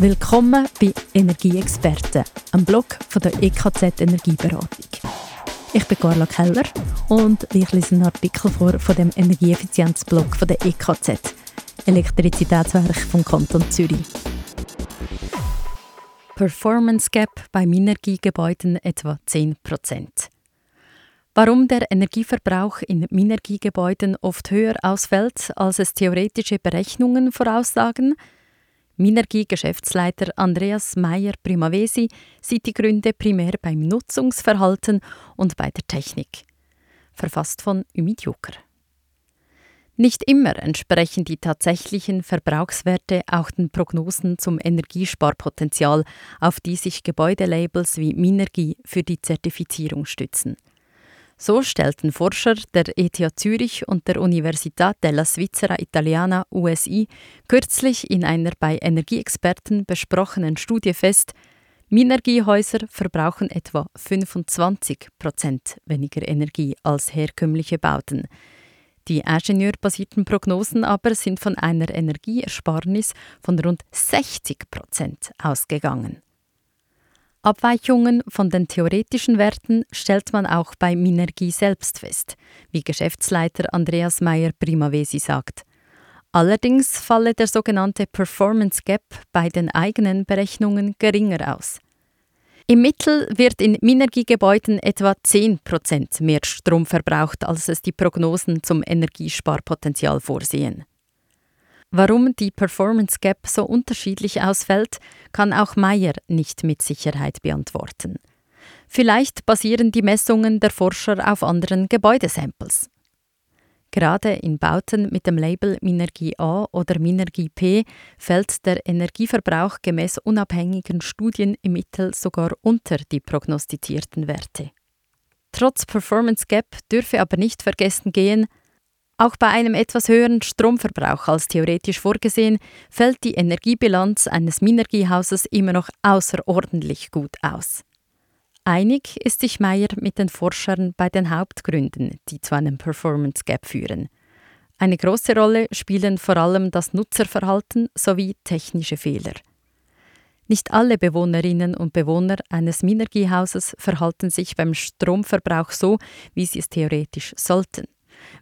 Willkommen bei Energieexperten, einem Blog von der EKZ Energieberatung. Ich bin Carla Keller und ich lese einen Artikel vor von dem Energieeffizienzblog von der EKZ, Elektrizitätswerk vom Kanton Zürich. Performance Gap bei Minergiegebäuden etwa 10% Warum der Energieverbrauch in Minergiegebäuden oft höher ausfällt, als es theoretische Berechnungen voraussagen? Minergie-Geschäftsleiter Andreas Meyer-Primavesi sieht die Gründe primär beim Nutzungsverhalten und bei der Technik. Verfasst von Ümit Joker. Nicht immer entsprechen die tatsächlichen Verbrauchswerte auch den Prognosen zum Energiesparpotenzial, auf die sich Gebäudelabels wie Minergie für die Zertifizierung stützen. So stellten Forscher der ETH Zürich und der Università della Svizzera Italiana USI kürzlich in einer bei Energieexperten besprochenen Studie fest, Minergiehäuser verbrauchen etwa 25 Prozent weniger Energie als herkömmliche Bauten. Die ingenieurbasierten Prognosen aber sind von einer Energieersparnis von rund 60 Prozent ausgegangen. Abweichungen von den theoretischen Werten stellt man auch bei Minergie selbst fest, wie Geschäftsleiter Andreas Meyer-Primavesi sagt. Allerdings falle der sogenannte Performance Gap bei den eigenen Berechnungen geringer aus. Im Mittel wird in Minergiegebäuden etwa 10% mehr Strom verbraucht, als es die Prognosen zum Energiesparpotenzial vorsehen. Warum die Performance Gap so unterschiedlich ausfällt, kann auch Meyer nicht mit Sicherheit beantworten. Vielleicht basieren die Messungen der Forscher auf anderen Gebäudesamples. Gerade in Bauten mit dem Label Minergie A oder Minergie P fällt der Energieverbrauch gemäß unabhängigen Studien im Mittel sogar unter die prognostizierten Werte. Trotz Performance Gap dürfe aber nicht vergessen gehen, auch bei einem etwas höheren Stromverbrauch als theoretisch vorgesehen, fällt die Energiebilanz eines Minergiehauses immer noch außerordentlich gut aus. Einig ist sich Meyer mit den Forschern bei den Hauptgründen, die zu einem Performance Gap führen. Eine große Rolle spielen vor allem das Nutzerverhalten sowie technische Fehler. Nicht alle Bewohnerinnen und Bewohner eines Minergiehauses verhalten sich beim Stromverbrauch so, wie sie es theoretisch sollten.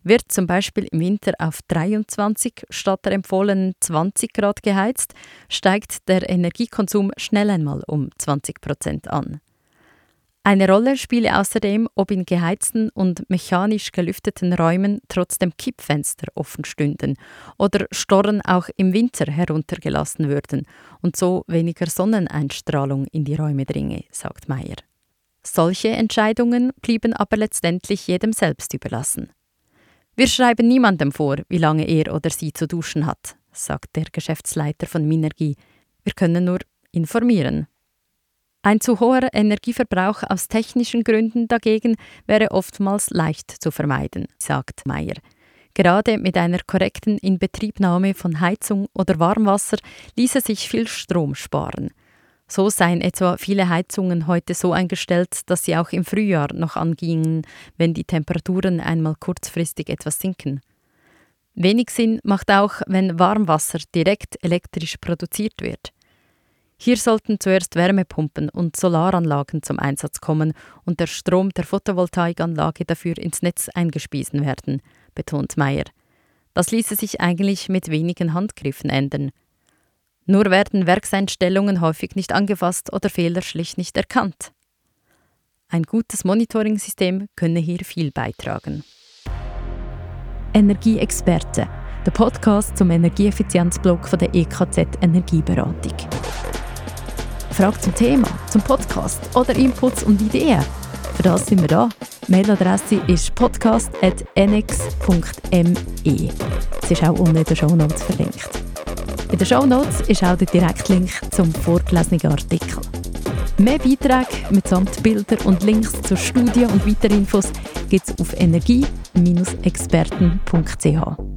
Wird zum Beispiel im Winter auf 23 statt der empfohlenen 20 Grad geheizt, steigt der Energiekonsum schnell einmal um 20 Prozent an. Eine Rolle spiele außerdem, ob in geheizten und mechanisch gelüfteten Räumen trotzdem Kippfenster offen stünden oder Storren auch im Winter heruntergelassen würden und so weniger Sonneneinstrahlung in die Räume dringe, sagt Meyer. Solche Entscheidungen blieben aber letztendlich jedem selbst überlassen. Wir schreiben niemandem vor, wie lange er oder sie zu duschen hat, sagt der Geschäftsleiter von Minergie. Wir können nur informieren. Ein zu hoher Energieverbrauch aus technischen Gründen dagegen wäre oftmals leicht zu vermeiden, sagt Meyer. Gerade mit einer korrekten Inbetriebnahme von Heizung oder Warmwasser ließe sich viel Strom sparen. So seien etwa viele Heizungen heute so eingestellt, dass sie auch im Frühjahr noch angingen, wenn die Temperaturen einmal kurzfristig etwas sinken. Wenig Sinn macht auch, wenn Warmwasser direkt elektrisch produziert wird. Hier sollten zuerst Wärmepumpen und Solaranlagen zum Einsatz kommen und der Strom der Photovoltaikanlage dafür ins Netz eingespiesen werden, betont Meyer. Das ließe sich eigentlich mit wenigen Handgriffen ändern. Nur werden Werkseinstellungen häufig nicht angefasst oder Fehler schlicht nicht erkannt. Ein gutes Monitoring-System könne hier viel beitragen. Energieexperte, der Podcast zum Energieeffizienzblog von der EKZ Energieberatung. Fragen zum Thema, zum Podcast oder Inputs und Ideen? Für das sind wir da. Mailadresse ist podcast.nx.me. Sie ist auch unten in den Show Notes verlinkt. In den Show Notes ist auch der Direktlink zum vorgelesenen Artikel. Mehr Beiträge mitsamt Bilder und Links zur Studie und weiteren Infos gibt es auf energie-experten.ch.